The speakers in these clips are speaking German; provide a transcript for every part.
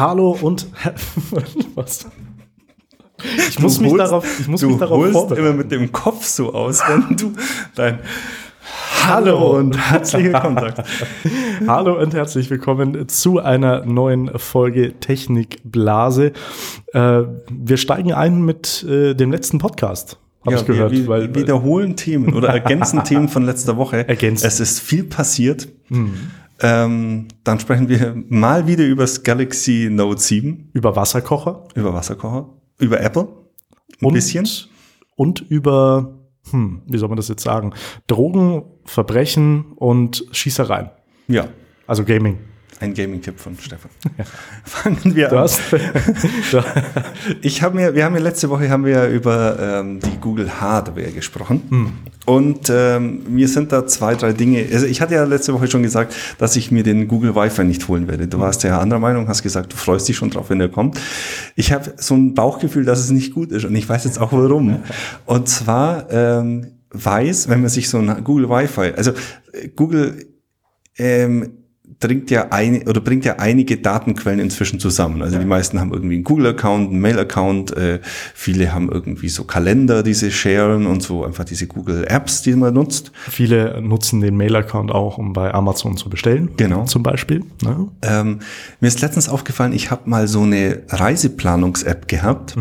Hallo und was? Ich muss du mich holst, darauf, ich muss du mich darauf holst vorbereiten. immer mit dem Kopf so aus, wenn du dein Hallo und herzlich willkommen sagst. Hallo und herzlich willkommen zu einer neuen Folge Technikblase. Äh, wir steigen ein mit äh, dem letzten Podcast. Habe ich gehört. wir, wir weil, wiederholen Themen oder ergänzen Themen von letzter Woche. Ergänzen. Es ist viel passiert. Ähm, dann sprechen wir mal wieder über das Galaxy Note 7, über Wasserkocher. über Wasserkocher, über Apple. Ein und, bisschen. Und über, hm, wie soll man das jetzt sagen? Drogen, Verbrechen und Schießereien. Ja, Also Gaming. Ein Gaming-Tipp von Stefan. Fangen wir Du an. hast, Ich habe mir, wir haben ja letzte Woche haben wir ja über ähm, die Google Hardware gesprochen. Und ähm, mir sind da zwei, drei Dinge. Also ich hatte ja letzte Woche schon gesagt, dass ich mir den Google Wi-Fi nicht holen werde. Du warst ja anderer Meinung, hast gesagt, du freust dich schon drauf, wenn der kommt. Ich habe so ein Bauchgefühl, dass es nicht gut ist und ich weiß jetzt auch warum. Und zwar ähm, weiß, wenn man sich so ein Google Wi-Fi, also äh, Google ähm, bringt ja eine oder bringt ja einige Datenquellen inzwischen zusammen. Also die meisten haben irgendwie einen Google-Account, einen Mail-Account, äh, viele haben irgendwie so Kalender, die sie sharen und so einfach diese Google-Apps, die man nutzt. viele nutzen den Mail-Account auch, um bei Amazon zu bestellen. Genau. Zum Beispiel. Ne? Ähm, mir ist letztens aufgefallen, ich habe mal so eine Reiseplanungs-App gehabt.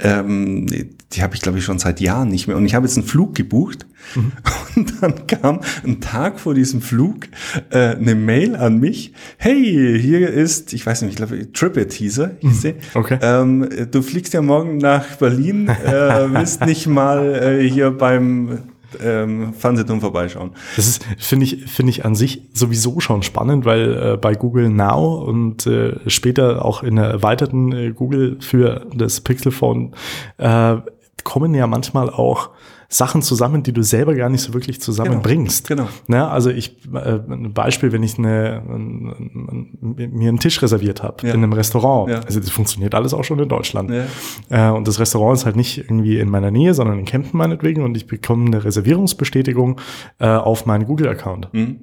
Ähm, die habe ich, glaube ich, schon seit Jahren nicht mehr. Und ich habe jetzt einen Flug gebucht. Und dann kam ein Tag vor diesem Flug äh, eine Mail an mich. Hey, hier ist, ich weiß nicht, ich glaube, Tripit hieß er. Hieß sie. Okay. Ähm, du fliegst ja morgen nach Berlin. Äh, willst nicht mal äh, hier beim ähm, Fernsehturm vorbeischauen. Das ist, finde ich, finde ich an sich sowieso schon spannend, weil äh, bei Google Now und äh, später auch in der erweiterten äh, Google für das Pixel Phone äh, kommen ja manchmal auch Sachen zusammen, die du selber gar nicht so wirklich zusammenbringst. Genau, Ne? Also ich, äh, ein Beispiel, wenn ich eine, ein, ein, mir einen Tisch reserviert habe Ja. in einem Restaurant, Ja. also das funktioniert alles auch schon in Deutschland. Ja. Äh, und das Restaurant ist halt nicht irgendwie in meiner Nähe, sondern in Kempten meinetwegen und ich bekomme eine Reservierungsbestätigung äh, auf meinen Google-Account. Hm?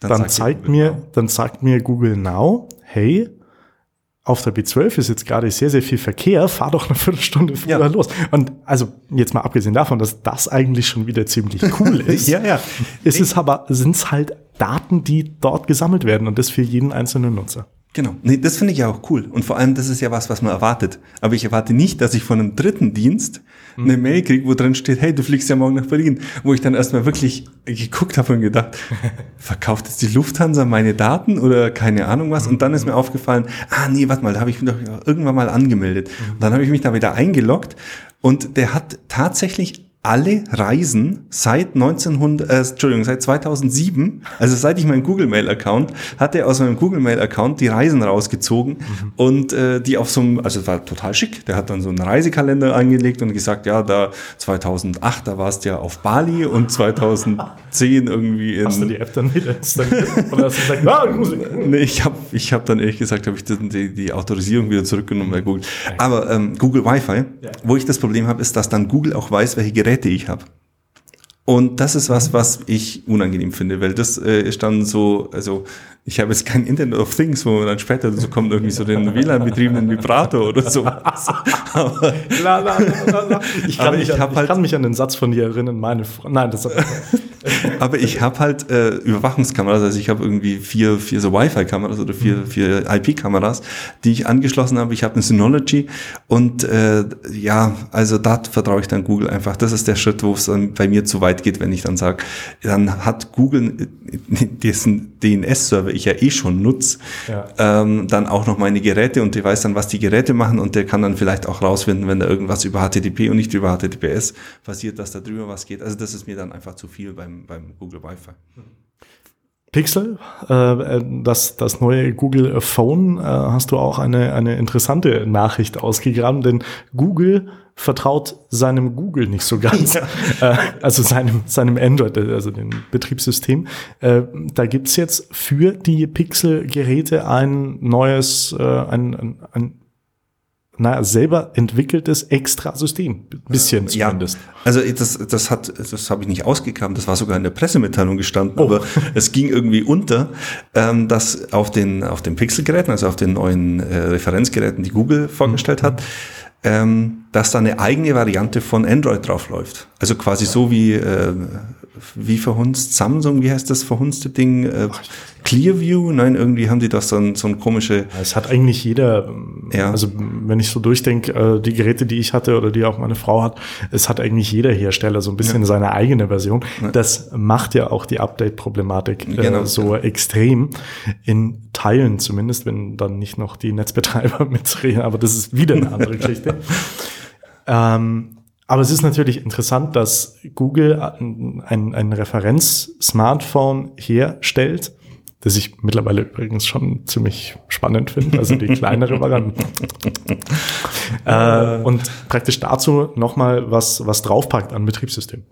Dann, sagt zeigt mir, dann sagt mir Google Now, hey, auf der B12 ist jetzt gerade sehr, sehr viel Verkehr, fahr doch eine Viertelstunde früher Ja. los. Und also jetzt mal abgesehen davon, dass das eigentlich schon wieder ziemlich cool ist, Ja, ja. ist es aber, sind es halt Daten, die dort gesammelt werden und das für jeden einzelnen Nutzer. Genau. Nee, das finde ich ja auch cool. Und vor allem, das ist ja was, was man erwartet. Aber ich erwarte nicht, dass ich von einem dritten Dienst eine Mail kriege, wo drin steht, hey, du fliegst ja morgen nach Berlin. Wo ich dann erstmal wirklich geguckt habe und gedacht, verkauft jetzt die Lufthansa meine Daten oder keine Ahnung was? Und dann ist mir aufgefallen, ah nee, warte mal, da habe ich mich doch irgendwann mal angemeldet. Und dann habe ich mich da wieder eingeloggt und der hat tatsächlich alle Reisen seit 1900, äh, Entschuldigung, seit 2007, also seit ich meinen Google Mail Account hatte, er aus meinem Google Mail Account die Reisen rausgezogen und äh, die auf so einem, also es war total schick. Der hat dann so einen Reisekalender angelegt und gesagt, ja, da 2008, da warst du ja auf Bali und 2010 irgendwie in. Hast du die App dann wieder? Oder hast du gesagt, ah. Nee, ich habe ich hab dann ehrlich gesagt, habe ich die, die, Autorisierung wieder zurückgenommen bei Google. Aber ähm, Google Wi-Fi, wo ich das Problem habe, ist, dass dann Google auch weiß, welche Geräte ich habe. Und das ist was, was ich unangenehm finde, weil das äh, ist dann so, also ich habe jetzt kein Internet of Things, wo dann später so kommt irgendwie so den WLAN-betriebenen Vibrator oder so. Aber La, la, la. Ich, kann mich ich an, ich halt- kann mich an den Satz von dir erinnern, meine Frau. Nein, das Aber ich habe halt äh, Überwachungskameras, also ich habe irgendwie vier, vier so Wi-Fi-Kameras oder vier, vier IP-Kameras, die ich angeschlossen habe. Ich habe eine Synology und äh, ja, also da vertraue ich dann Google einfach. Das ist der Schritt, wo es dann bei mir zu weit geht, wenn ich dann sage, dann hat Google äh, dessen DNS-Server ich ja eh schon nutze, Ja. ähm, dann auch noch meine Geräte und der weiß dann, was die Geräte machen und der kann dann vielleicht auch rausfinden, wenn da irgendwas über HTTP und nicht über HTTPS passiert, dass da drüber was geht. Also das ist mir dann einfach zu viel beim, beim Google Wi-Fi. Pixel, äh, das, das neue Google Phone, äh, hast du auch eine, eine interessante Nachricht ausgegraben, denn Google vertraut seinem Google nicht so ganz, äh, also seinem, seinem Android, also dem Betriebssystem. Äh, da gibt's jetzt für die Pixel-Geräte ein neues, äh, ein, ein, ein naja, selber entwickeltes Extra-System. Bisschen zumindest. Ja, also das, das hat, das habe ich nicht ausgegraben, das war sogar in der Pressemitteilung gestanden, Oh. aber es ging irgendwie unter, ähm, dass auf den, auf den Pixel-Geräten, also auf den neuen äh, Referenzgeräten, die Google vorgestellt hat, ähm, dass da eine eigene Variante von Android drauf läuft. Also quasi so wie, äh, wie verhunzt Samsung, wie heißt das verhunzte Ding? Äh, Clearview? Nein, irgendwie haben die das so ein, so ein komische, Es hat eigentlich jeder, ähm, Ja. also wenn ich so durchdenke, äh, die Geräte, die ich hatte oder die auch meine Frau hat, es hat eigentlich jeder Hersteller so ein bisschen seine eigene Version. Das macht ja auch die Update-Problematik äh, Genau, so genau. extrem in Teilen zumindest, wenn dann nicht noch die Netzbetreiber mitreden, aber das ist wieder eine andere Geschichte. Ähm, aber es ist natürlich interessant, dass Google ein, ein, ein Referenz-Smartphone herstellt, das ich mittlerweile übrigens schon ziemlich spannend finde, also die kleinere Variante. äh, und praktisch dazu nochmal was, was draufpackt an Betriebssystem.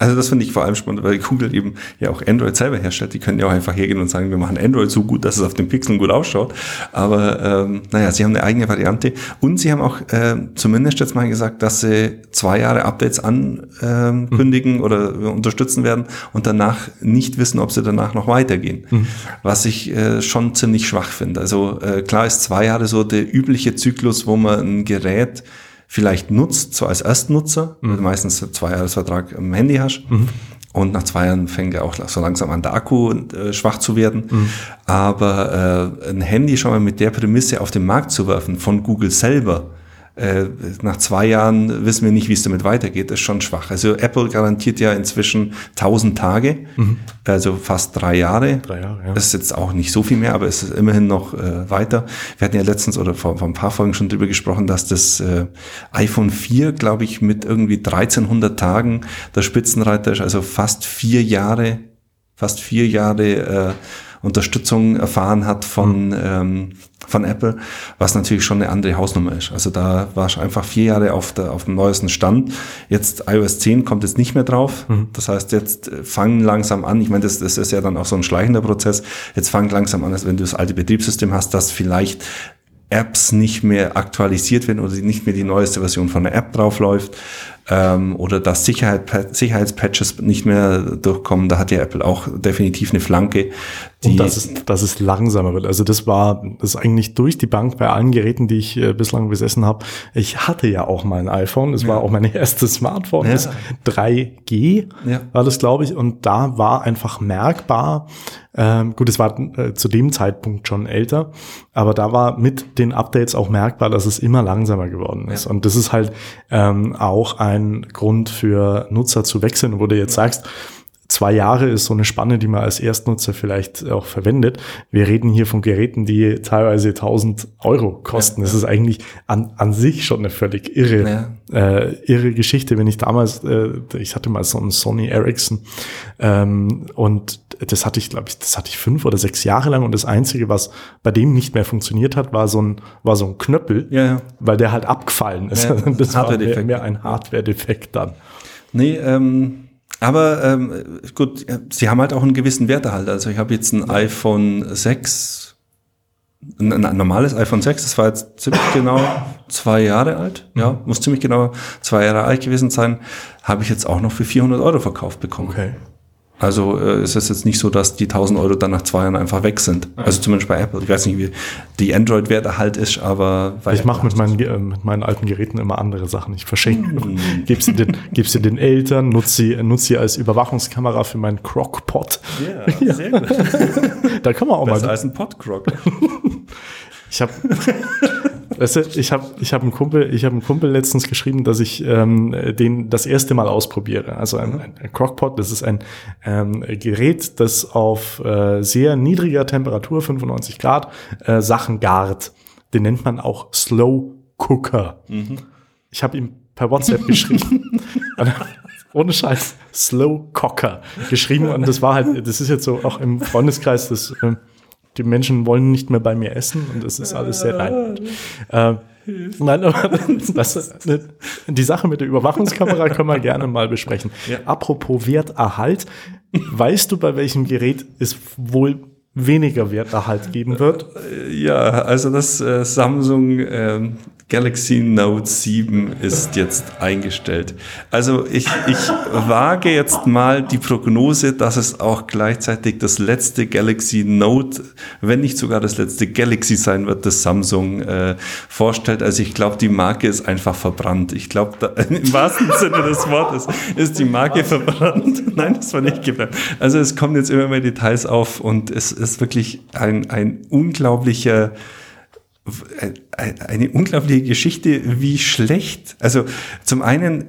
Also das finde ich vor allem spannend, weil Google eben ja auch Android selber herstellt. Die können ja auch einfach hergehen und sagen, wir machen Android so gut, dass es auf den Pixeln gut ausschaut. Aber ähm, naja, sie haben eine eigene Variante und sie haben auch äh, zumindest jetzt mal gesagt, dass sie zwei Jahre Updates ankündigen ähm, oder unterstützen werden und danach nicht wissen, ob sie danach noch weitergehen. Was ich äh, schon ziemlich schwach finde. Also äh, klar ist zwei Jahre so der übliche Zyklus, wo man ein Gerät vielleicht nutzt, so als Erstnutzer, weil du meistens einen Zweijahresvertrag am Handy hast. Und nach zwei Jahren fängt ja auch so langsam an, der Akku äh, schwach zu werden. Aber äh, ein Handy schon mal mit der Prämisse auf den Markt zu werfen, von Google selber, äh, nach zwei Jahren wissen wir nicht, wie es damit weitergeht, ist schon schwach. Also Apple garantiert ja inzwischen 1000 Tage, also fast drei Jahre. Drei Jahre, ja. Das ist jetzt auch nicht so viel mehr, aber es ist immerhin noch äh, weiter. Wir hatten ja letztens oder vor, vor ein paar Folgen schon drüber gesprochen, dass das äh, iPhone 4, glaube ich, mit irgendwie 1300 Tagen der Spitzenreiter ist, also fast vier Jahre, fast vier Jahre äh, Unterstützung erfahren hat von, ähm, von Apple, was natürlich schon eine andere Hausnummer ist. Also da war ich einfach vier Jahre auf, der, auf dem neuesten Stand. Jetzt iOS 10 kommt jetzt nicht mehr drauf. Das heißt, jetzt äh, fangen langsam an, ich meine, das, das ist ja dann auch so ein schleichender Prozess, jetzt fangen langsam an, als wenn du das alte Betriebssystem hast, dass vielleicht Apps nicht mehr aktualisiert werden oder nicht mehr die neueste Version von der App draufläuft ähm, oder dass Sicherheit, Sicherheitspatches nicht mehr durchkommen. Da hat ja Apple auch definitiv eine Flanke. Und dass es, dass es langsamer wird. Also das war das ist eigentlich durch die Bank bei allen Geräten, die ich äh, bislang besessen habe. Ich hatte ja auch mal ein iPhone. Das war auch mein erstes Smartphone. Ja. Das 3G Ja. war das, glaube ich. Und da war einfach merkbar, ähm, gut, es war äh, zu dem Zeitpunkt schon älter, aber da war mit den Updates auch merkbar, dass es immer langsamer geworden ist. Und das ist halt ähm, auch ein Grund für Nutzer zu wechseln, wo du jetzt sagst, zwei Jahre ist so eine Spanne, die man als Erstnutzer vielleicht auch verwendet. Wir reden hier von Geräten, die teilweise 1000 Euro kosten. Das ist eigentlich an, an sich schon eine völlig irre, äh, irre Geschichte. Wenn ich damals, äh, ich hatte mal so einen Sony Ericsson ähm, und das hatte ich, glaube ich, das hatte ich fünf oder sechs Jahre lang und das Einzige, was bei dem nicht mehr funktioniert hat, war so ein, war so ein Knöppel, Ja, ja. weil der halt abgefallen ist. Ja, das war mehr, mehr ein Hardware-Defekt dann. Nee, ähm, aber ähm, gut, sie haben halt auch einen gewissen Werterhalt. Also ich habe jetzt ein iPhone 6, ein, ein normales iPhone 6, das war jetzt ziemlich genau zwei Jahre alt. Ja, muss ziemlich genau zwei Jahre alt gewesen sein. Habe ich jetzt auch noch für 400 Euro verkauft bekommen. Okay. Also äh, es ist jetzt nicht so, dass die 1000 Euro dann nach zwei Jahren einfach weg sind. Also zumindest bei Apple. Ich weiß nicht, wie die Android-Werterhalt ist, aber Ich mache mit meinen, äh, mit meinen alten Geräten immer andere Sachen. Ich verschenke, Mm. gebe sie, den, geb sie den Eltern, nutze sie, nutze sie als Überwachungskamera für meinen Crockpot. Ja, sehr gut. Da kann man auch Besser mal. als ein Podcrock. Ich habe, weißt du, ich habe, ich habe einen Kumpel, ich habe einen Kumpel letztens geschrieben, dass ich ähm, den das erste Mal ausprobiere. Also ein, ein, ein Crockpot, das ist ein ähm, Gerät, das auf äh, sehr niedriger Temperatur, 95 Grad, äh, Sachen gart. Den nennt man auch Slow Cooker. Ich habe ihm per WhatsApp geschrieben. Ohne Scheiß, Slow Cocker geschrieben. Und das war halt, das ist jetzt so auch im Freundeskreis, das, ähm, die Menschen wollen nicht mehr bei mir essen und das ist alles sehr nein. Äh, nein, aber das, die Sache mit der Überwachungskamera können wir gerne mal besprechen. Apropos Werterhalt, weißt du, bei welchem Gerät es wohl weniger Werterhalt geben wird? Ja, also das äh, Samsung ähm, Galaxy Note 7 ist jetzt eingestellt. Also ich, ich wage jetzt mal die Prognose, dass es auch gleichzeitig das letzte Galaxy Note, wenn nicht sogar das letzte Galaxy sein wird, das Samsung äh, vorstellt. Also ich glaube, die Marke ist einfach verbrannt. Ich glaube, im wahrsten Sinne des Wortes ist die Marke verbrannt. Nein, das war nicht geplant. Also es kommen jetzt immer mehr Details auf und es ist wirklich ein, ein unglaublicher eine unglaubliche Geschichte, wie schlecht, also zum einen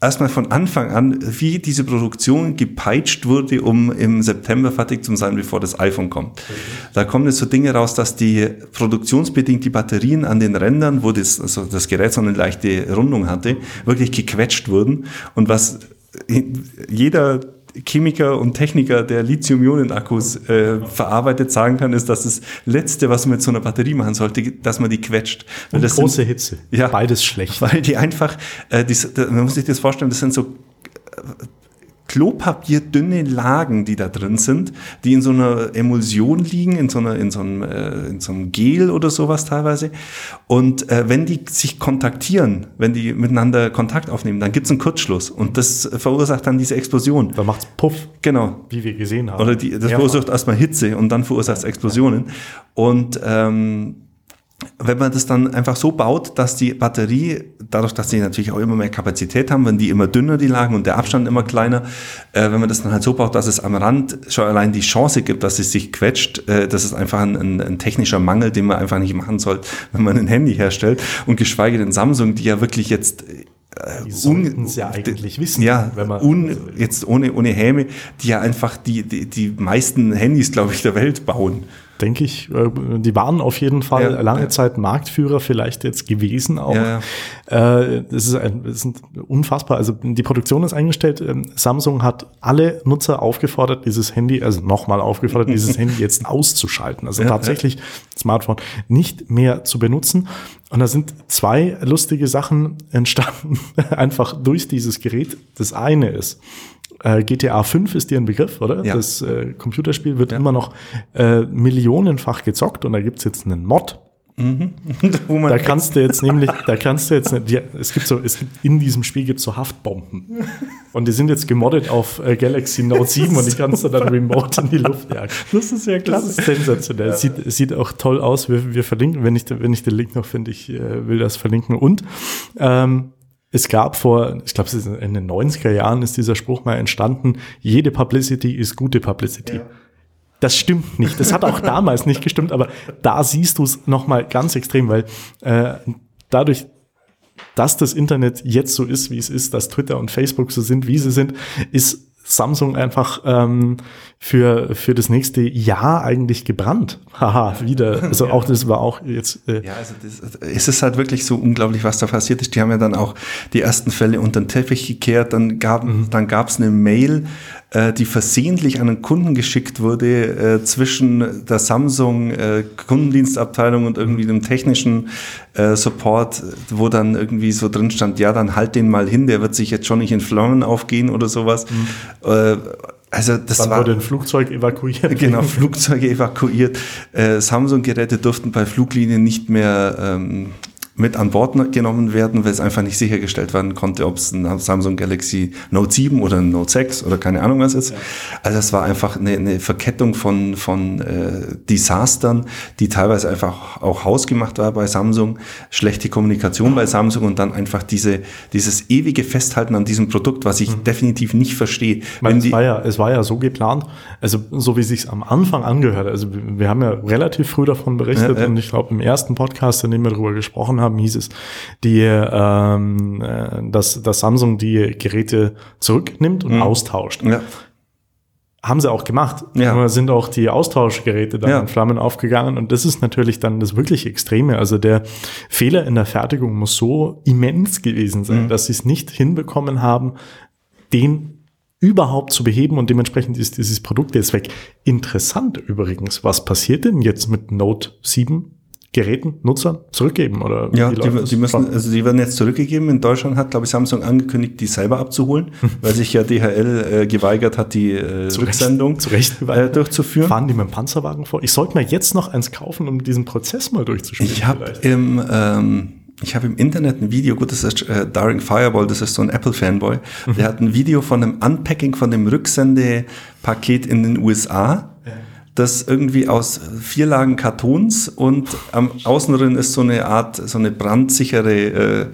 erstmal von Anfang an, wie diese Produktion gepeitscht wurde, um im September fertig zu sein, bevor das iPhone kommt. Okay. Da kommen jetzt so Dinge raus, dass die produktionsbedingt die Batterien an den Rändern, wo das, also das Gerät so eine leichte Rundung hatte, wirklich gequetscht wurden. Und was jeder Chemiker und Techniker, der Lithium-Ionen-Akkus äh, verarbeitet, sagen kann, ist, dass das Letzte, was man mit so einer Batterie machen sollte, dass man die quetscht. Weil und das große sind, Hitze. Ja, beides schlecht. Weil die einfach, äh, die, man muss sich das vorstellen, das sind so äh, klopapierdünne Lagen, die da drin sind, die in so einer Emulsion liegen, in so, einer, in so, einem, äh, in so einem Gel oder sowas teilweise. Und äh, wenn die sich kontaktieren, wenn die miteinander Kontakt aufnehmen, dann gibt es einen Kurzschluss und das verursacht dann diese Explosion. Da macht's Puff. Genau. Wie wir gesehen haben. Oder die, das verursacht erstmal Hitze und dann verursacht es Explosionen. Und ähm, wenn man das dann einfach so baut, dass die Batterie, dadurch, dass die natürlich auch immer mehr Kapazität haben, wenn die immer dünner die lagen und der Abstand immer kleiner, äh, wenn man das dann halt so baut, dass es am Rand schon allein die Chance gibt, dass es sich quetscht, äh, das ist einfach ein, ein, ein, technischer Mangel, den man einfach nicht machen sollte, wenn man ein Handy herstellt und geschweige denn Samsung, die ja wirklich jetzt äh, die es ja eigentlich wissen. Ja, wenn man un, jetzt ohne, ohne Häme, die ja einfach die, die, die meisten Handys, glaube ich, der Welt bauen denke ich. Äh, die waren auf jeden Fall ja, lange ja. Zeit Marktführer, vielleicht jetzt gewesen auch. Ja, äh, das, ist ein, das ist unfassbar. Also die Produktion ist eingestellt. Ähm, Samsung hat alle Nutzer aufgefordert, dieses Handy, also nochmal aufgefordert, dieses Handy jetzt auszuschalten. Also tatsächlich Smartphone nicht mehr zu benutzen. Und da sind zwei lustige Sachen entstanden, einfach durch dieses Gerät. Das eine ist, äh, GTA 5 ist dir ein Begriff, oder? Ja. Das äh, Computerspiel wird ja. immer noch äh, millionenfach gezockt und da gibt's jetzt einen Mod. Mhm. da kannst du jetzt nämlich, da kannst du jetzt, ja, es gibt so, es gibt in diesem Spiel gibt's so Haftbomben und die sind jetzt gemoddet auf äh, Galaxy Note 7 und die kannst du dann remote in die Luft jagen. Das ist ja klasse. Das ist sensationell. Ja. Sieht, sieht auch toll aus. Wir, wir verlinken, wenn ich, wenn ich den Link noch finde, ich äh, will das verlinken und ähm, es gab vor, ich glaube, in den 90er Jahren ist dieser Spruch mal entstanden, jede Publicity ist gute Publicity. Ja. Das stimmt nicht. Das hat auch damals nicht gestimmt, aber da siehst du es nochmal ganz extrem, weil äh, dadurch, dass das Internet jetzt so ist, wie es ist, dass Twitter und Facebook so sind, wie sie sind, ist Samsung einfach ähm, für, für das nächste Jahr eigentlich gebrannt. Haha, wieder. Also ja. auch das war auch jetzt. Äh ja, also das, es ist halt wirklich so unglaublich, was da passiert ist. Die haben ja dann auch die ersten Fälle unter den Teppich gekehrt. Dann gab mhm. dann gab's eine Mail, äh, die versehentlich an einen Kunden geschickt wurde äh, zwischen der Samsung äh, Kundendienstabteilung und irgendwie dem technischen äh, Support, wo dann irgendwie so drin stand, ja, dann halt den mal hin, der wird sich jetzt schon nicht in Flammen aufgehen oder sowas. Mhm. Äh, also das Dann war, wurde ein Flugzeug evakuiert. Genau, Flugzeuge evakuiert. Äh, Samsung-Geräte durften bei Fluglinien nicht mehr ähm, mit an Bord genommen werden, weil es einfach nicht sichergestellt werden konnte, ob es ein Samsung Galaxy Note 7 oder ein Note 6 oder keine Ahnung was ist. Ja. Also es war einfach eine, eine Verkettung von, von äh, Desastern, die teilweise einfach auch hausgemacht war bei Samsung, schlechte Kommunikation bei Samsung und dann einfach diese, dieses ewige Festhalten an diesem Produkt, was ich mhm. definitiv nicht verstehe. Meine, es, war ja, es war ja so geplant, also so wie es sich am Anfang angehört, also wir haben ja relativ früh davon berichtet ja, ja. und ich glaube im ersten Podcast, in dem wir darüber gesprochen haben, haben, hieß es, die, ähm, äh, dass, dass Samsung die Geräte zurücknimmt und mhm. austauscht. Ja. Haben sie auch gemacht. Ja. Sind auch die Austauschgeräte dann ja. in Flammen aufgegangen. Und das ist natürlich dann das wirklich Extreme. Also der Fehler in der Fertigung muss so immens gewesen sein, mhm. dass sie es nicht hinbekommen haben, den überhaupt zu beheben und dementsprechend ist dieses Produkt jetzt weg. Interessant übrigens, was passiert denn jetzt mit Note 7 Geräten, Nutzern zurückgeben oder ja, die, die, müssen, also die werden jetzt zurückgegeben. In Deutschland hat, glaube ich, Samsung angekündigt, die selber abzuholen, weil sich ja DHL äh, geweigert hat, die äh, zu Rücksendung zu Recht, äh, durchzuführen. Fahren die mit dem Panzerwagen vor? Ich sollte mir jetzt noch eins kaufen, um diesen Prozess mal durchzuspielen. Ich habe im ähm, ich habe im Internet ein Video, gut, das ist äh, Daring Fireball, das ist so ein Apple-Fanboy, mhm. der hat ein Video von einem Unpacking von dem Rücksendepaket in den USA, ja. Das irgendwie aus vier Lagen Kartons und am Außenrin ist so eine Art, so eine brandsichere äh,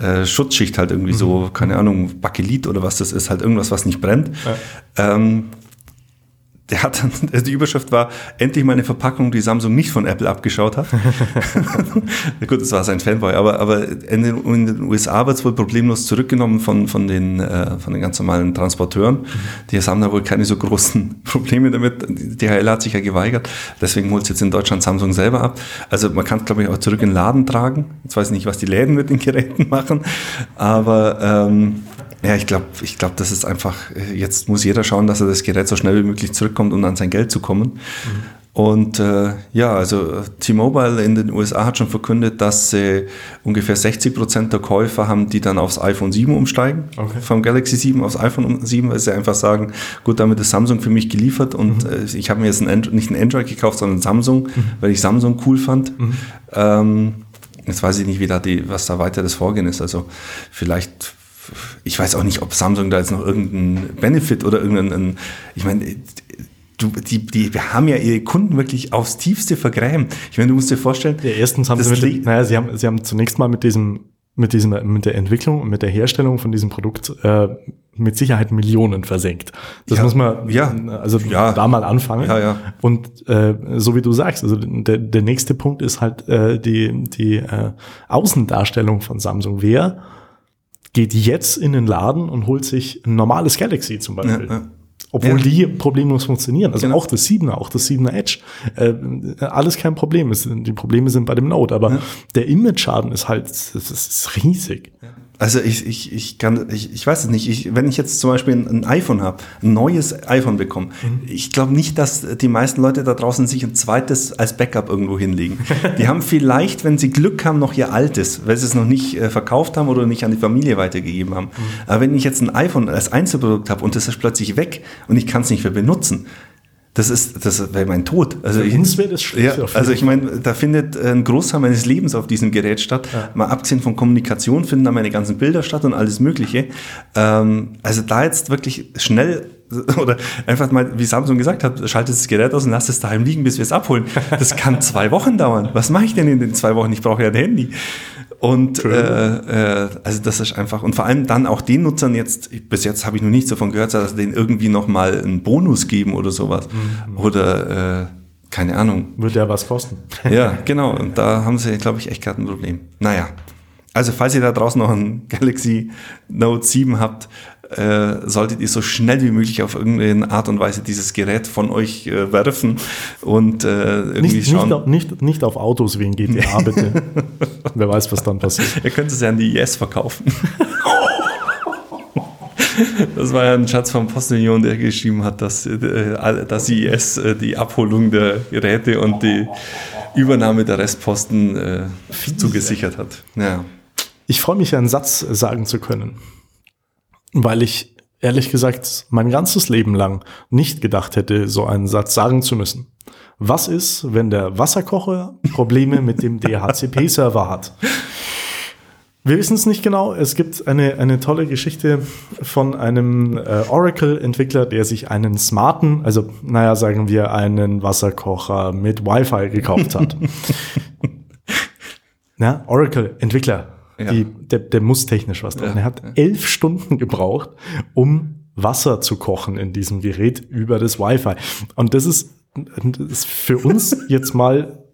äh, Schutzschicht halt irgendwie mhm. so, keine Ahnung, Bakelit oder was das ist, halt irgendwas, was nicht brennt. Ja. Ähm, der hat also die Überschrift war, endlich mal eine Verpackung, die Samsung nicht von Apple abgeschaut hat. Gut, das war sein Fanboy, aber, aber in den, in den USA wird es wohl problemlos zurückgenommen von, von, den, äh, von den ganz normalen Transporteuren. Mhm. Die haben da wohl keine so großen Probleme damit. DHL hat sich ja geweigert, deswegen holt es jetzt in Deutschland Samsung selber ab. Also man kann es, glaube ich, auch zurück in den Laden tragen. Jetzt weiß ich nicht, was die Läden mit den Geräten machen, aber ähm, ja, ich glaube, ich glaub, das ist einfach, jetzt muss jeder schauen, dass er das Gerät so schnell wie möglich zurückkommt, um an sein Geld zu kommen. Mhm. Und äh, ja, also T-Mobile in den USA hat schon verkündet, dass äh, ungefähr 60 Prozent der Käufer haben, die dann aufs iPhone 7 umsteigen, okay. vom Galaxy 7 aufs iPhone 7, weil sie einfach sagen, gut, damit ist Samsung für mich geliefert und mhm. äh, ich habe mir jetzt ein Android, nicht ein Android gekauft, sondern Samsung, mhm. weil ich Samsung cool fand. Mhm. Ähm, jetzt weiß ich nicht, wie da die, was da weiter das Vorgehen ist. Also vielleicht ich weiß auch nicht, ob Samsung da jetzt noch irgendeinen Benefit oder irgendeinen, ich meine, du, die, die haben ja ihre Kunden wirklich aufs Tiefste vergrämt. Ich meine, du musst dir vorstellen. Ja, erstens haben sie, mit, naja, sie haben, sie haben zunächst mal mit diesem, mit diesem, mit der Entwicklung und mit der Herstellung von diesem Produkt äh, mit Sicherheit Millionen versenkt. Das ja, muss man ja, also ja, da mal anfangen. Ja, ja. Und äh, so wie du sagst, also der, der nächste Punkt ist halt äh, die, die äh, Außendarstellung von Samsung. Wer geht jetzt in den Laden und holt sich ein normales Galaxy zum Beispiel. Ja, ja. Obwohl ja. die problemlos funktionieren. Also genau. auch das 7er, auch das 7er Edge. Äh, alles kein Problem. die Probleme sind bei dem Note. Aber der Image-Schaden ist halt, das ist riesig. Also ich, ich, ich kann, ich, ich weiß es nicht. Ich, wenn ich jetzt zum Beispiel ein, iPhone habe, ein neues iPhone bekomme, mhm. ich glaube nicht, dass die meisten Leute da draußen sich ein zweites als Backup irgendwo hinlegen. die haben vielleicht, wenn sie Glück haben, noch ihr altes, weil sie es noch nicht äh, verkauft haben oder nicht an die Familie weitergegeben haben. Mhm. Aber wenn ich jetzt ein iPhone als Einzelprodukt habe und das ist plötzlich weg und ich kann es nicht mehr benutzen, das ist, das wäre mein Tod. Also Für uns wäre das schlecht. Ja, also ich meine, da findet ein Großteil meines Lebens auf diesem Gerät statt. Ja. Mal abgesehen von Kommunikation finden da meine ganzen Bilder statt und alles Mögliche. Ähm, also da jetzt wirklich schnell oder einfach mal, wie Samsung gesagt hat, schaltet das Gerät aus und lasst es daheim liegen, bis wir es abholen. Das kann zwei Wochen dauern. Was mache ich denn in den zwei Wochen? Ich brauche ja ein Handy. Und äh, äh, also das ist einfach, und vor allem dann auch den Nutzern jetzt, bis jetzt habe ich noch nichts davon gehört, dass denen irgendwie nochmal einen Bonus geben oder sowas. Mhm. Oder äh, keine Ahnung. Wird ja was kosten. ja, genau. Und da haben sie, glaube ich, echt gerade ein Problem. Naja. Also falls ihr da draußen noch ein Galaxy Note 7 habt, äh, solltet ihr so schnell wie möglich auf irgendeine Art und Weise dieses Gerät von euch äh, werfen und äh, irgendwie nicht, schauen. Nicht auf, nicht, nicht auf Autos wie in GTA, bitte. Wer weiß, was dann passiert. Ihr könnt es ja an die IS verkaufen. Das war ja ein Schatz vom Postillon, der geschrieben hat, dass, äh, dass IS äh, die Abholung der Geräte und die Übernahme der Restposten äh, zugesichert hat. Ja. Ich freue mich, einen Satz sagen zu können weil ich ehrlich gesagt mein ganzes Leben lang nicht gedacht hätte, so einen Satz sagen zu müssen. Was ist, wenn der Wasserkocher Probleme mit dem DHCP-Server hat? Wir wissen es nicht genau. Es gibt eine, eine tolle Geschichte von einem äh, Oracle-Entwickler, der sich einen smarten, also naja, sagen wir einen Wasserkocher mit Wi-Fi gekauft hat. ja, Oracle-Entwickler ja. Die, der, der muss technisch was tun. Ja. Er hat elf Stunden gebraucht, um Wasser zu kochen in diesem Gerät über das Wi-Fi. Und das ist, das ist für uns jetzt mal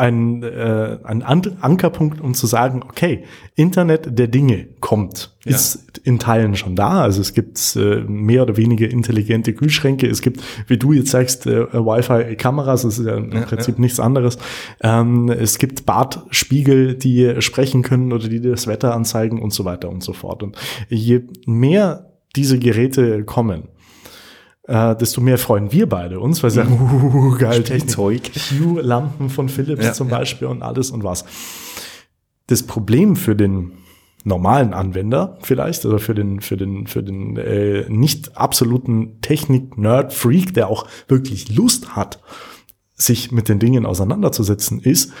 ein, äh, ein Ankerpunkt, um zu sagen, okay, Internet der Dinge kommt, ja. ist in Teilen schon da. Also es gibt äh, mehr oder weniger intelligente Kühlschränke. Es gibt, wie du jetzt sagst, äh, Wi-Fi-Kameras. Das ist ja im ja, Prinzip ja. nichts anderes. Ähm, es gibt Badspiegel, die sprechen können oder die das Wetter anzeigen und so weiter und so fort. Und je mehr diese Geräte kommen, äh, desto mehr freuen wir beide uns, weil sie sagen, uh, geil, Technik. Hue-Lampen von Philips ja, zum ja. Beispiel und alles und was. Das Problem für den normalen Anwender vielleicht oder für den für den für den äh, nicht absoluten Technik Nerd Freak, der auch wirklich Lust hat, sich mit den Dingen auseinanderzusetzen, ist,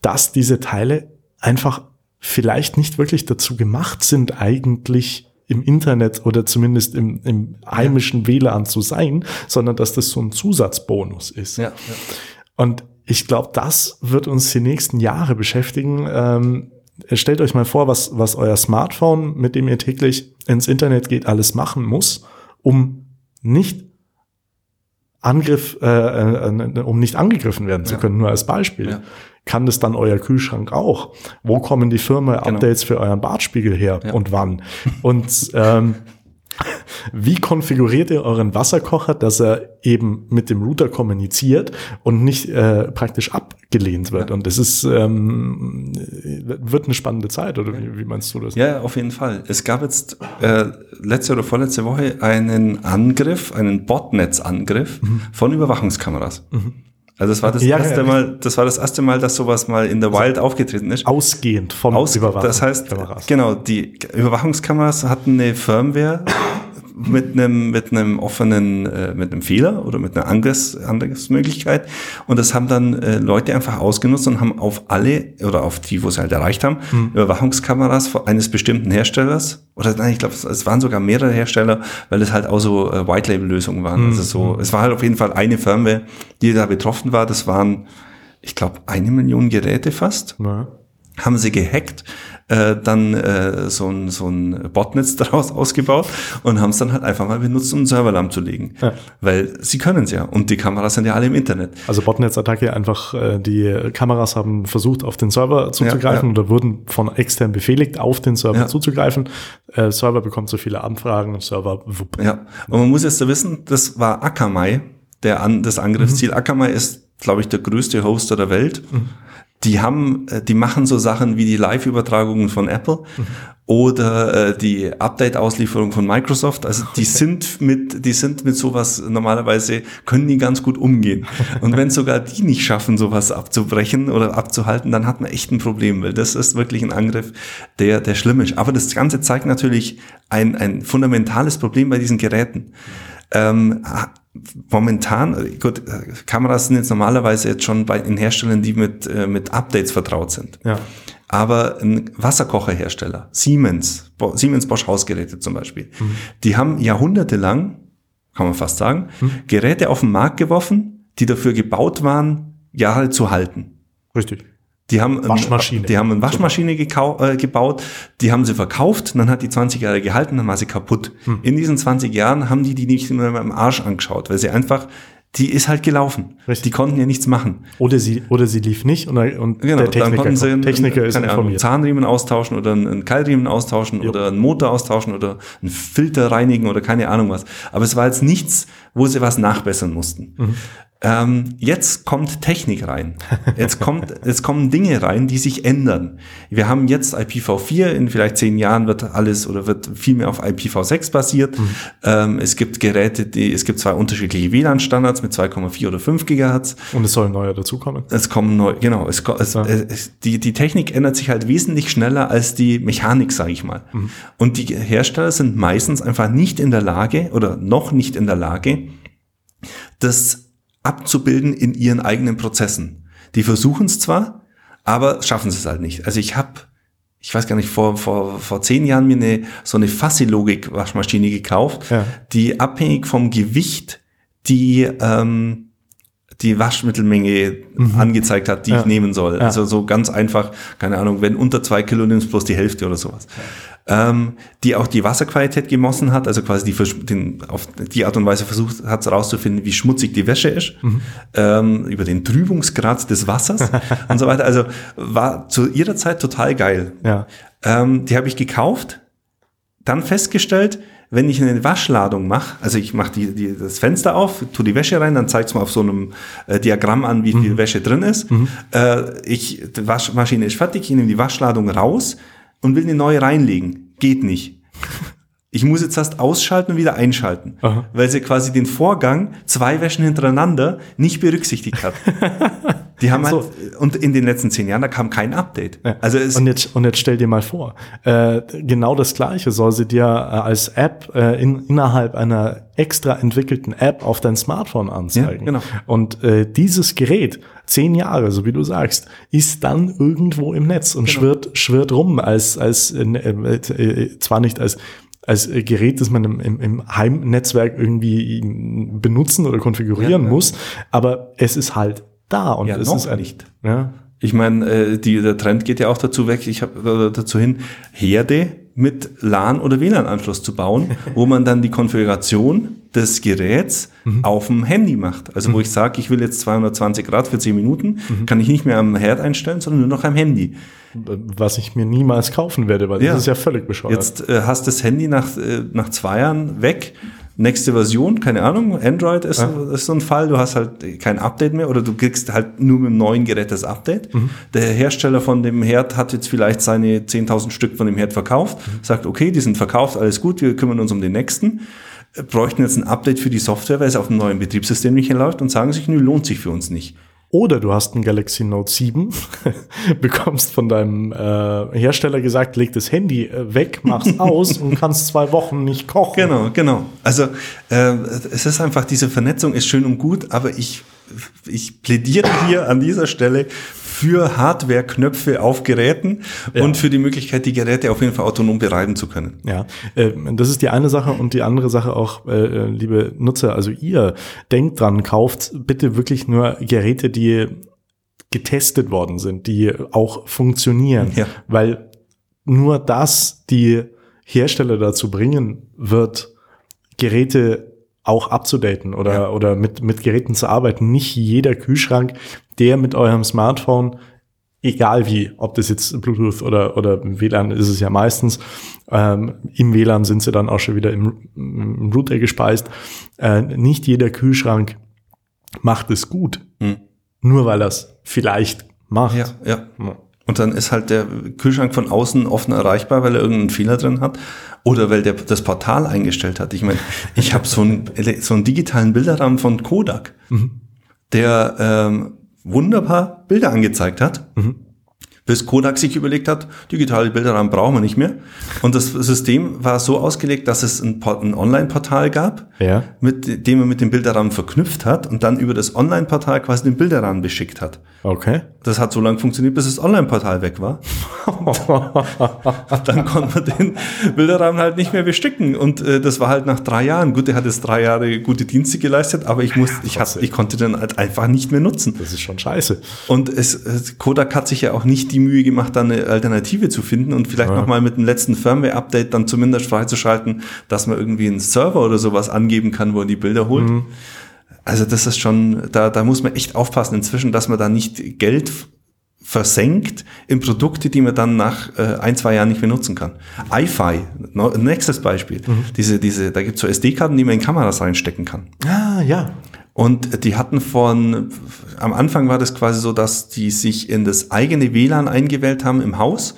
dass diese Teile einfach vielleicht nicht wirklich dazu gemacht sind, eigentlich im Internet oder zumindest im, im heimischen WLAN zu sein, sondern dass das so ein Zusatzbonus ist. Ja, ja. Und ich glaube, das wird uns die nächsten Jahre beschäftigen. Ähm, stellt euch mal vor, was, was euer Smartphone, mit dem ihr täglich ins Internet geht, alles machen muss, um nicht Angriff, äh, äh, um nicht angegriffen werden zu können, nur als Beispiel. Ja. Kann das dann euer Kühlschrank auch? Wo kommen die Firma-Updates für euren Bartspiegel her Ja. und wann? Und ähm, wie konfiguriert ihr euren Wasserkocher, dass er eben mit dem Router kommuniziert und nicht äh, praktisch abgelehnt wird? Und das ist ähm, wird eine spannende Zeit, oder wie, wie meinst du das? Ja, ja, auf jeden Fall. Es gab jetzt äh, letzte oder vorletzte Woche einen Angriff, einen Botnetzangriff von Überwachungskameras. Also das war das Ja, erste ja. Mal, das war das erste Mal, dass sowas mal in der Wild aufgetreten ist. Ausgehend von Aus, Überwachung- das heißt, genau, die Überwachungskameras hatten eine Firmware mit einem, mit einem offenen, äh, mit einem Fehler oder mit einer Angriffs, Angriffsmöglichkeit. Und das haben dann äh, Leute einfach ausgenutzt und haben auf alle oder auf die, wo sie halt erreicht haben, Hm. Überwachungskameras eines bestimmten Herstellers oder nein, ich glaube, es, es waren sogar mehrere Hersteller, weil es halt auch so äh, White-Label-Lösungen waren. Hm. Also so, es war halt auf jeden Fall eine Firmware, die da betroffen war. Das waren, ich glaube, eine Million Geräte fast Ja. Haben sie gehackt, äh, dann äh, so ein, so ein Botnetz daraus ausgebaut und haben es dann halt einfach mal benutzt, um einen Server lahmzulegen. Ja. Weil sie können es ja und die Kameras sind ja alle im Internet. Also Botnetz-Attacke einfach, äh, die Kameras haben versucht, auf den Server zuzugreifen ja. oder wurden von extern befehligt, auf den Server Ja. zuzugreifen. Äh, Server bekommt so viele Anfragen, Server wupp. Ja, und man muss jetzt da wissen, das war Akamai, der an, das Angriffsziel. Mhm. Akamai ist, glaube ich, der größte Hoster der Welt. Die haben, äh, die machen so Sachen wie die Live-Übertragungen von Apple Mhm. oder äh, die Update-Auslieferung von Microsoft. Also die sind mit, die sind mit sowas normalerweise können die ganz gut umgehen. Und wenn sogar die nicht schaffen, sowas abzubrechen oder abzuhalten, dann hat man echt ein Problem, weil das ist wirklich ein Angriff, der, der schlimm ist. Aber das Ganze zeigt natürlich ein, ein fundamentales Problem bei diesen Geräten. Ähm, momentan, gut, Kameras sind jetzt normalerweise jetzt schon bei den Herstellern, die mit, äh, mit Updates vertraut sind. Ja. Aber ein Wasserkocherhersteller, Siemens, Bo Siemens Bosch Hausgeräte zum Beispiel, die haben jahrhundertelang, kann man fast sagen, Geräte auf den Markt geworfen, die dafür gebaut waren, Jahre zu halten. Richtig. Die haben, Waschmaschine. die haben eine Waschmaschine äh, gebaut, die haben sie verkauft, dann hat die 20 Jahre gehalten, dann war sie kaputt. Hm. In diesen 20 Jahren haben die die nicht mehr im Arsch angeschaut, weil sie einfach, die ist halt gelaufen. Richtig. Die konnten ja nichts machen. Oder sie, oder sie lief nicht und, und Genau, der dann Techniker, konnten sie einen, Techniker ist keine Ahnung, informiert. Zahnriemen austauschen oder einen, einen Keilriemen austauschen Jo. oder einen Motor austauschen oder einen Filter reinigen oder keine Ahnung was. Aber es war jetzt nichts, wo sie was nachbessern mussten. Mhm. Ähm, jetzt kommt Technik rein. Jetzt kommt, jetzt kommen Dinge rein, die sich ändern. Wir haben jetzt IPv4, in vielleicht zehn Jahren wird alles oder wird viel mehr auf IPv6 basiert. Mhm. Ähm, es gibt Geräte, die, es gibt zwei unterschiedliche WLAN-Standards mit 2,4 oder 5 Gigahertz. Und es soll ein neuer dazukommen. Es kommen neu, genau, es, es, Ja. es, die, die Technik ändert sich halt wesentlich schneller als die Mechanik, sage ich mal. Und die Hersteller sind meistens einfach nicht in der Lage oder noch nicht in der Lage, das abzubilden in ihren eigenen Prozessen. Die versuchen es zwar, aber schaffen es halt nicht. Also ich habe, ich weiß gar nicht, vor, vor, vor zehn Jahren mir eine, so eine Fassilogik-Waschmaschine gekauft, Ja. die abhängig vom Gewicht die, ähm, die Waschmittelmenge angezeigt hat, die Mhm. Ja. ich nehmen soll. Ja. Also so ganz einfach, keine Ahnung, wenn unter zwei Kilo nimmst, bloß die Hälfte oder sowas. Ähm, die auch die Wasserqualität gemessen hat, also quasi die, den, auf die Art und Weise versucht hat herauszufinden, wie schmutzig die Wäsche ist, Mhm. ähm, über den Trübungsgrad des Wassers und so weiter. Also war zu ihrer Zeit total geil. Ja. Ähm, die habe ich gekauft, dann festgestellt, wenn ich eine Waschladung mache, also ich mache die, die, das Fenster auf, tu die Wäsche rein, dann zeigt es mir auf so einem äh, Diagramm an, wie viel Wäsche drin ist. Äh, ich, die Waschmaschine ist fertig, ich nehme die Waschladung raus und will eine neue reinlegen. Geht nicht. Ich muss jetzt erst ausschalten und wieder einschalten, Aha. weil sie quasi den Vorgang zwei Wäschen hintereinander nicht berücksichtigt hat. Die haben So. halt, und in den letzten zehn Jahren, da kam kein Update. Ja. Also und jetzt und jetzt stell dir mal vor, äh, genau das Gleiche soll sie dir äh, als App äh, in, innerhalb einer extra entwickelten App auf dein Smartphone anzeigen. Ja, genau. Und äh, dieses Gerät, zehn Jahre, so wie du sagst, ist dann irgendwo im Netz und Genau. schwirrt schwirrt rum als als äh, äh, äh, zwar nicht als als Gerät, das man im, im, im Heimnetzwerk irgendwie benutzen oder konfigurieren Ja, ja. muss, aber es ist halt da und Ja, es ist nicht. Ja, Ich meine, äh, die, der Trend geht ja auch dazu weg, ich habe äh, dazu hin, Herde mit LAN oder WLAN-Anschluss zu bauen, wo man dann die Konfiguration des Geräts auf dem Handy macht. Also wo ich sage, ich will jetzt 220 Grad für 10 Minuten, kann ich nicht mehr am Herd einstellen, sondern nur noch am Handy. was ich mir niemals kaufen werde, weil Ja. das ist ja völlig bescheuert. Jetzt äh, hast das Handy nach, äh, nach zwei Jahren weg. Nächste Version, keine Ahnung, Android ist, ist so ein Fall, du hast halt kein Update mehr oder du kriegst halt nur mit dem neuen Gerät das Update. Der Hersteller von dem Herd hat jetzt vielleicht seine 10.000 Stück von dem Herd verkauft, sagt, okay, die sind verkauft, alles gut, wir kümmern uns um den nächsten. Bräuchten jetzt ein Update für die Software, weil es auf dem neuen Betriebssystem nicht läuft und sagen sich, nö, lohnt sich für uns nicht. Oder du hast ein Galaxy Note 7, bekommst von deinem äh, Hersteller gesagt, leg das Handy äh, weg, mach's aus und kannst zwei Wochen nicht kochen. Genau, genau. Also äh, es ist einfach, diese Vernetzung ist schön und gut, aber ich, ich plädiere hier an dieser Stelle für Hardware-Knöpfe auf Geräten Ja. und für die Möglichkeit, die Geräte auf jeden Fall autonom bereiten zu können. Ja, äh, das ist die eine Sache und die andere Sache auch, äh, äh, liebe Nutzer, also ihr denkt dran, kauft bitte wirklich nur Geräte, die getestet worden sind, die auch funktionieren, Ja. weil nur das die Hersteller dazu bringen wird, Geräte auch abzudaten oder, Ja. oder mit, mit Geräten zu arbeiten. Nicht jeder Kühlschrank, der mit eurem Smartphone egal wie, ob das jetzt Bluetooth oder, oder WLAN ist es ja meistens. Ähm, Im WLAN sind sie dann auch schon wieder im, im Router gespeist. Äh, nicht jeder Kühlschrank macht es gut, Hm. nur weil er es vielleicht macht. Ja, ja. Und dann ist halt der Kühlschrank von außen offen erreichbar, weil er irgendeinen Fehler drin hat oder weil der das Portal eingestellt hat. Ich meine, ich habe so einen, so einen digitalen Bilderrahmen von Kodak, der ähm, wunderbar Bilder angezeigt hat, bis Kodak sich überlegt hat, digitale Bilderrahmen brauchen wir nicht mehr. Und das System war so ausgelegt, dass es ein, ein Online-Portal gab, Ja. mit dem man mit dem Bilderrahmen verknüpft hat und dann über das Online-Portal quasi den Bilderrahmen beschickt hat. Okay. Das hat so lange funktioniert, bis das Online-Portal weg war. Dann konnte man den Bilderrahmen halt nicht mehr bestücken. Und äh, das war halt nach drei Jahren. Gut, er hat jetzt drei Jahre gute Dienste geleistet, aber ich, muss, ich, hat, ich konnte den halt einfach nicht mehr nutzen. Das ist schon scheiße. Und es, Kodak hat sich ja auch nicht die Mühe gemacht, da eine Alternative zu finden und vielleicht Ja. nochmal mit dem letzten Firmware-Update dann zumindest freizuschalten, dass man irgendwie einen Server oder sowas angeben kann, wo er die Bilder holt. Also das ist schon, da, da muss man echt aufpassen inzwischen, dass man da nicht Geld versenkt in Produkte, die man dann nach äh, ein, zwei Jahren nicht mehr nutzen kann. iFi, no, nächstes Beispiel. Diese, diese, da gibt es so SD-Karten, die man in Kameras reinstecken kann. Ah, ja. Und die hatten von, am Anfang war das quasi so, dass die sich in das eigene WLAN eingewählt haben im Haus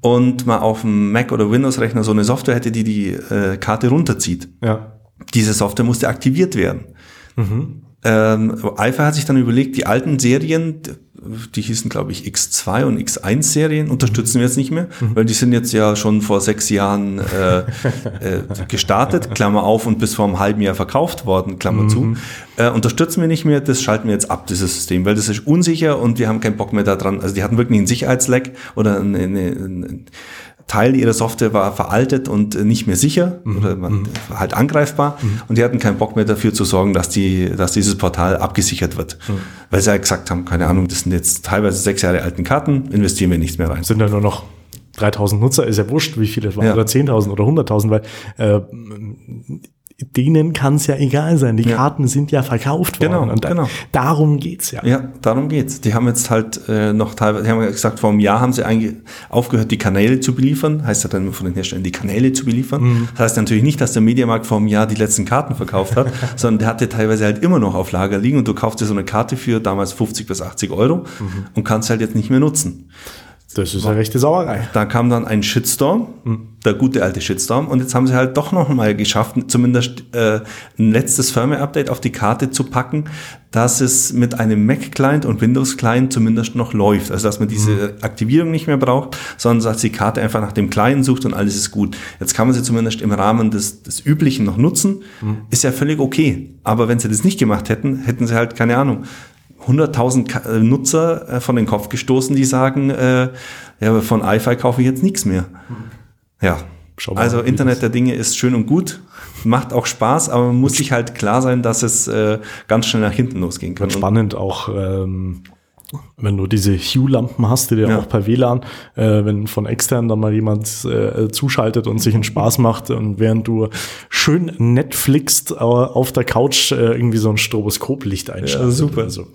und man auf dem Mac oder Windows-Rechner so eine Software hätte, die die äh, Karte runterzieht. Ja. Diese Software musste aktiviert werden. Ähm, Alpha hat sich dann überlegt, die alten Serien, die hießen glaube ich X2 und X1 Serien, unterstützen wir jetzt nicht mehr, weil die sind jetzt ja schon vor sechs Jahren äh, äh, gestartet, Klammer auf, und bis vor einem halben Jahr verkauft worden, Klammer zu. Äh, unterstützen wir nicht mehr, das schalten wir jetzt ab, dieses System, weil das ist unsicher und wir haben keinen Bock mehr daran. Also die hatten wirklich einen Sicherheitsleck oder eine, eine, ein Teil ihrer Software war veraltet und nicht mehr sicher oder man, halt angreifbar. Und die hatten keinen Bock mehr dafür zu sorgen, dass die, dass dieses Portal abgesichert wird, weil sie halt gesagt haben, keine Ahnung, das sind jetzt teilweise sechs Jahre alten Karten, investieren wir nichts mehr rein. Sind ja nur noch 3000 Nutzer, ist ja wurscht, wie viele es waren, Ja. oder 10.000 oder 100.000, weil äh, denen kann es ja egal sein. Die Ja. Karten sind ja verkauft worden. Genau, und da, genau. darum geht's ja. Ja, darum geht's. Die haben jetzt halt äh, noch teilweise, die haben gesagt, vor einem Jahr haben sie einge aufgehört, die Kanäle zu beliefern. Heißt ja dann immer von den Herstellern, die Kanäle zu beliefern. Das heißt natürlich nicht, dass der Mediamarkt vor einem Jahr die letzten Karten verkauft hat, sondern der hatte teilweise halt immer noch auf Lager liegen und du kaufst dir so eine Karte für damals 50 bis 80 Euro und kannst halt jetzt nicht mehr nutzen. Das ist eine rechte Sauerei. Da kam dann ein Shitstorm, der gute alte Shitstorm, und jetzt haben sie halt doch noch mal geschafft, zumindest äh, ein letztes Firmware-Update auf die Karte zu packen, dass es mit einem Mac-Client und Windows-Client zumindest noch läuft. Also dass man diese Aktivierung nicht mehr braucht, sondern dass die Karte einfach nach dem Client sucht und alles ist gut. Jetzt kann man sie zumindest im Rahmen des, des Üblichen noch nutzen. Ist ja völlig okay. Aber wenn sie das nicht gemacht hätten, hätten sie halt, keine Ahnung, 100.000 Ka- äh, Nutzer äh, von den Kopf gestoßen, die sagen, äh, ja, aber von iFi kaufe ich jetzt nichts mehr. Ja. Schau mal, also Internet der Dinge ist schön und gut, macht auch Spaß, aber man muss sich halt klar sein, dass es äh, ganz schnell nach hinten losgehen kann. Und spannend auch, ähm, wenn du diese Hue-Lampen hast, die dir Ja. auch per WLAN, äh, wenn von extern dann mal jemand äh, zuschaltet und sich einen Spaß macht und während du schön Netflixt äh, auf der Couch äh, irgendwie so ein Stroboskoplicht einschaltet. Ja, super. Also,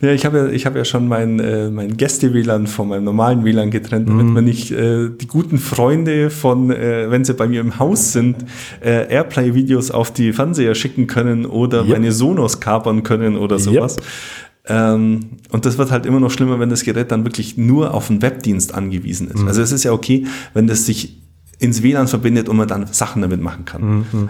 Ja, ich habe ja, ich habe ja schon mein, äh, mein Gäste-WLAN von meinem normalen WLAN getrennt, damit man nicht äh, die guten Freunde von, äh, wenn sie bei mir im Haus sind, äh, Airplay-Videos auf die Fernseher schicken können oder Yep. meine Sonos kapern können oder sowas. Ähm, und das wird halt immer noch schlimmer, wenn das Gerät dann wirklich nur auf einen Webdienst angewiesen ist. Also es ist ja okay, wenn das sich ins WLAN verbindet und man dann Sachen damit machen kann.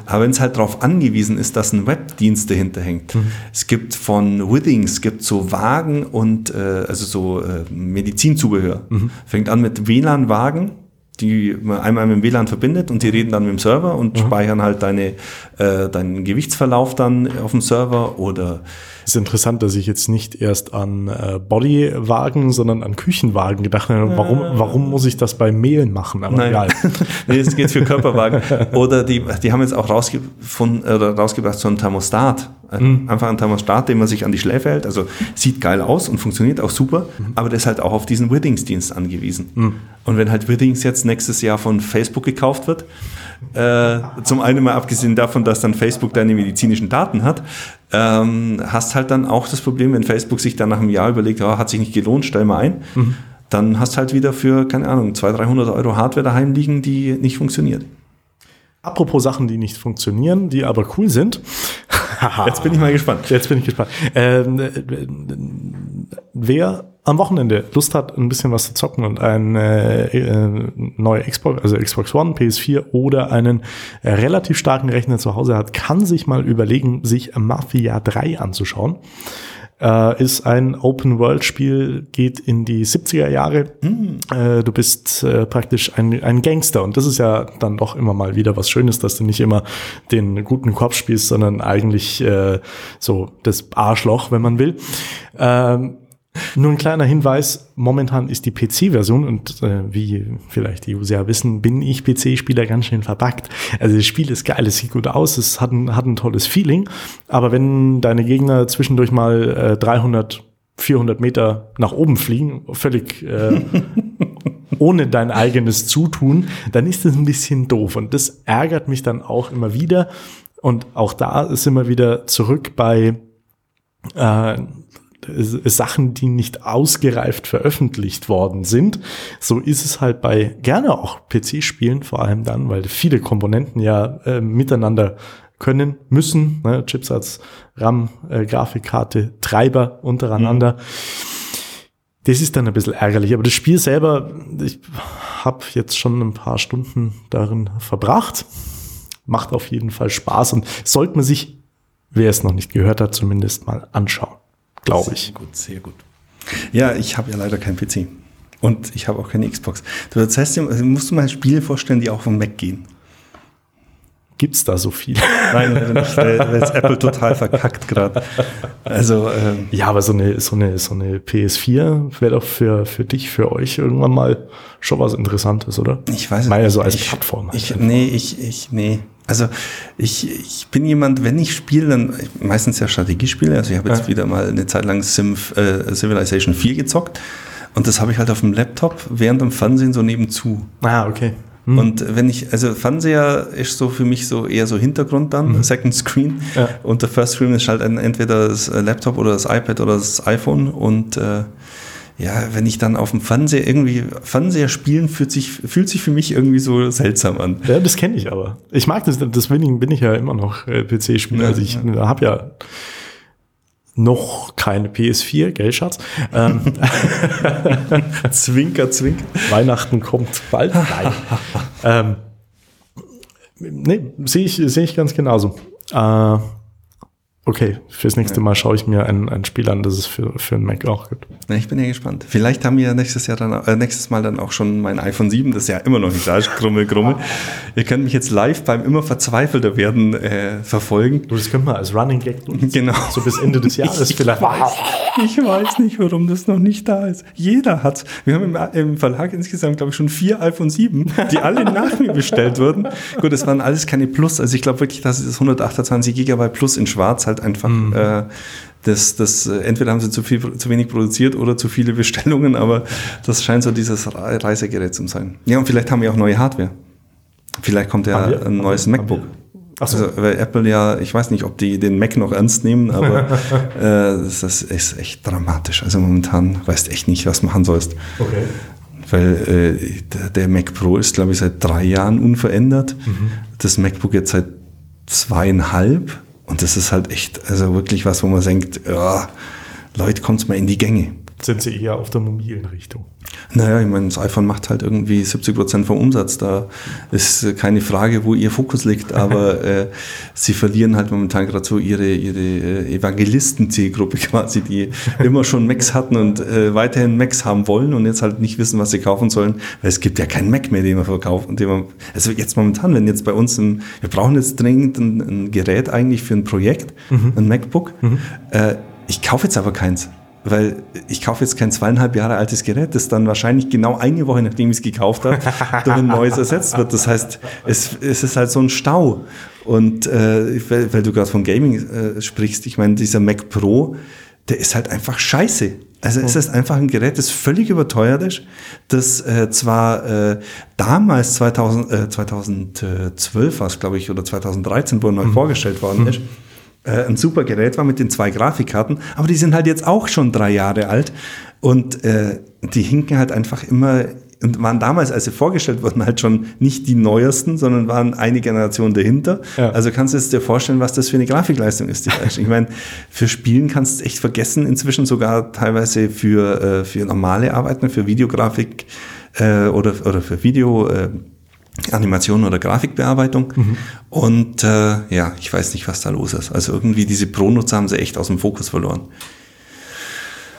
Aber wenn es halt darauf angewiesen ist, dass ein Webdienst dahinter hängt. Es gibt von Withings, es gibt so Wagen und äh, also so äh, Medizinzubehör. Fängt an mit WLAN-Wagen, die man einmal mit dem WLAN verbindet und die reden dann mit dem Server und speichern halt deine, äh, deinen Gewichtsverlauf dann auf dem Server oder ist interessant, dass ich jetzt nicht erst an äh, Bodywagen, sondern an Küchenwagen gedacht habe. Warum, warum muss ich das bei Mehlen machen? Aber Nein. egal. nee, es geht für Körperwagen. Oder die, die haben jetzt auch rausgefunden oder rausgebracht so ein Thermostat. Mhm. Einfach ein Thermostat, den man sich an die Schläfe hält. Also sieht geil aus und funktioniert auch super, Mhm. aber der ist halt auch auf diesen Withings-Dienst angewiesen. Und wenn halt Withings jetzt nächstes Jahr von Facebook gekauft wird, äh, zum einen mal abgesehen davon, dass dann Facebook deine medizinischen Daten hat, ähm, hast halt dann auch das Problem, wenn Facebook sich dann nach einem Jahr überlegt, ja, hat sich nicht gelohnt, stell mal ein, Mhm. dann hast halt wieder für, keine Ahnung, 200, 300 Euro Hardware daheim liegen, die nicht funktioniert. Apropos Sachen, die nicht funktionieren, die aber cool sind. Jetzt bin ich mal gespannt. Jetzt bin ich gespannt. Ähm, äh, wer am Wochenende Lust hat, ein bisschen was zu zocken und ein äh, äh, neue Xbox, also Xbox One, PS4 oder einen relativ starken Rechner zu Hause hat, kann sich mal überlegen, sich Mafia 3 anzuschauen. Äh, ist ein Open-World-Spiel, geht in die 70er Jahre. Äh, du bist äh, praktisch ein, ein Gangster und das ist ja dann doch immer mal wieder was Schönes, dass du nicht immer den guten Kopf spielst, sondern eigentlich äh, so das Arschloch, wenn man will. Ähm, nur ein kleiner Hinweis, momentan ist die PC-Version und äh, wie vielleicht die User wissen, bin ich PC-Spieler ganz schön verbuggt. Also das Spiel ist geil, es sieht gut aus, es hat ein, hat ein tolles Feeling, aber wenn deine Gegner zwischendurch mal äh, 300, 400 Meter nach oben fliegen, völlig äh, ohne dein eigenes Zutun, dann ist das ein bisschen doof und das ärgert mich dann auch immer wieder und auch da sind wir wieder zurück bei äh, Sachen, die nicht ausgereift veröffentlicht worden sind. So ist es halt bei gerne auch PC-Spielen, vor allem dann, weil viele Komponenten ja äh, miteinander können müssen. Ne? Chipsatz, RAM, äh, Grafikkarte, Treiber untereinander. Das ist dann ein bisschen ärgerlich. Aber das Spiel selber, ich habe jetzt schon ein paar Stunden darin verbracht. Macht auf jeden Fall Spaß und sollte man sich, wer es noch nicht gehört hat, zumindest mal anschauen glaube ich. Sehr gut, sehr gut. Ja, ich habe ja leider keinen PC. Und ich habe auch keine Xbox. Das heißt, musst du mal Spiele vorstellen, die auch vom Mac gehen. Gibt's da so viel? Nein, leider nicht, weil, weil es Apple total verkackt gerade. Also, ähm, ja, aber so eine, so eine, so eine PS4 wäre doch für, für dich, für euch irgendwann mal schon was Interessantes, oder? Ich weiß es ja so als ich, Plattform. Ich, nee, ich, ich, nee. Also ich, ich bin jemand, wenn ich spiele, dann meistens ja Strategiespiele. Also ich habe jetzt ja. wieder mal eine Zeit lang Sim, äh, Civilization 4 gezockt. Und das habe ich halt auf dem Laptop während dem Fernsehen so nebenzu. Ah, okay. Hm. Und wenn ich, also Fernseher ist so für mich so eher so Hintergrund dann, mhm. Second Screen. Ja. Und der First Screen ist halt entweder das Laptop oder das iPad oder das iPhone. Und äh, ja, wenn ich dann auf dem Fernseher irgendwie Fernseher spielen, fühlt sich, fühlt sich für mich irgendwie so seltsam an. Ja, das kenne ich aber. Ich mag das, deswegen bin ich ja immer noch äh, PC-Spieler. Also ich ja. habe ja noch keine PS4, gell, Schatz? Ähm, zwinker, zwinker. Weihnachten kommt bald. Nein. ähm, nee, sehe ich, sehe ich ganz genauso. Äh, Okay, fürs nächste Mal schaue ich mir ein, ein Spiel an, das es für, für einen Mac auch gibt. Ich bin ja gespannt. Vielleicht haben wir nächstes Jahr dann, äh, nächstes Mal dann auch schon mein iPhone 7, das ja immer noch nicht da ist, Grummel, Grummel. Ihr könnt mich jetzt live beim immer verzweifelter werden äh, verfolgen. Du, das können wir als Running Gag nutzen. Genau. So bis Ende des Jahres ich vielleicht. Weiß, ich weiß nicht, warum das noch nicht da ist. Jeder hat Wir haben im, im Verlag insgesamt, glaube ich, schon vier iPhone 7, die alle nach mir bestellt wurden. Gut, das waren alles keine Plus. Also ich glaube wirklich, dass es das 128 Gigabyte Plus in Schwarz halt einfach mhm. äh, das, das, äh, entweder haben sie zu viel, zu wenig produziert oder zu viele Bestellungen, aber das scheint so dieses Reisegerät zu sein. Ja, und vielleicht haben wir auch neue Hardware. Vielleicht kommt ja ein neues MacBook. So. Also, weil Apple ja, ich weiß nicht, ob die den Mac noch ernst nehmen, aber äh, das ist echt dramatisch. Also momentan weißt echt nicht, was machen sollst. Okay. Weil äh, der Mac Pro ist, glaube ich, seit drei Jahren unverändert. Mhm. Das MacBook jetzt seit zweieinhalb. Und das ist halt echt, also wirklich was, wo man denkt, ja, Leute, kommt mal in die Gänge. Sind sie eher auf der mobilen Richtung? Naja, ich meine, das iPhone macht halt irgendwie 70 Prozent vom Umsatz. Da ist keine Frage, wo ihr Fokus liegt, aber äh, sie verlieren halt momentan gerade so ihre, ihre äh, Evangelisten-Zielgruppe quasi, die immer schon Macs hatten und äh, weiterhin Macs haben wollen und jetzt halt nicht wissen, was sie kaufen sollen, weil es gibt ja keinen Mac mehr, den man verkauft. Den man, also jetzt momentan, wenn jetzt bei uns, ein, wir brauchen jetzt dringend ein, ein Gerät eigentlich für ein Projekt, mhm. ein MacBook. Mhm. Äh, ich kaufe jetzt aber keins weil ich kaufe jetzt kein zweieinhalb Jahre altes Gerät, das dann wahrscheinlich genau eine Woche, nachdem ich es gekauft habe, durch ein neues ersetzt wird. Das heißt, es, es ist halt so ein Stau. Und äh, weil, weil du gerade von Gaming äh, sprichst, ich meine, dieser Mac Pro, der ist halt einfach scheiße. Also es ist einfach ein Gerät, das völlig überteuert ist, das äh, zwar äh, damals 2000, äh, 2012 war es, glaube ich, oder 2013, wo er neu mhm. vorgestellt worden mhm. ist, äh, ein super Gerät war mit den zwei Grafikkarten, aber die sind halt jetzt auch schon drei Jahre alt und äh, die hinken halt einfach immer und waren damals, als sie vorgestellt wurden, halt schon nicht die neuesten, sondern waren eine Generation dahinter. Ja. Also kannst du dir vorstellen, was das für eine Grafikleistung ist. ich meine, für Spielen kannst du echt vergessen, inzwischen sogar teilweise für, äh, für normale Arbeiten, für Videografik äh, oder, oder für Video. Äh, Animation oder Grafikbearbeitung. Mhm. Und äh, ja, ich weiß nicht, was da los ist. Also irgendwie diese Pro-Nutzer haben sie echt aus dem Fokus verloren.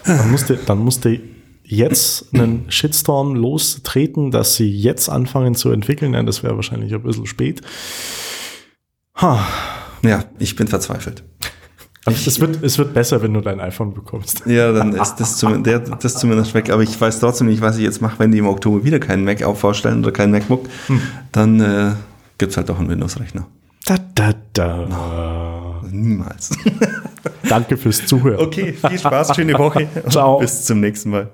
Dann musste, dann musste jetzt einen Shitstorm lostreten, dass sie jetzt anfangen zu entwickeln. Ja, das wäre wahrscheinlich ein bisschen spät. Ha. Ja, ich bin verzweifelt. Also es, wird, es wird besser, wenn du dein iPhone bekommst. Ja, dann ist das, zum, der, das zumindest weg. Aber ich weiß trotzdem nicht, was ich jetzt mache, wenn die im Oktober wieder keinen Mac vorstellen oder keinen MacBook. Hm. Dann äh, gibt es halt auch einen Windows-Rechner. Da, da, da. No, niemals. Danke fürs Zuhören. Okay, viel Spaß, schöne Woche. Ciao. Bis zum nächsten Mal.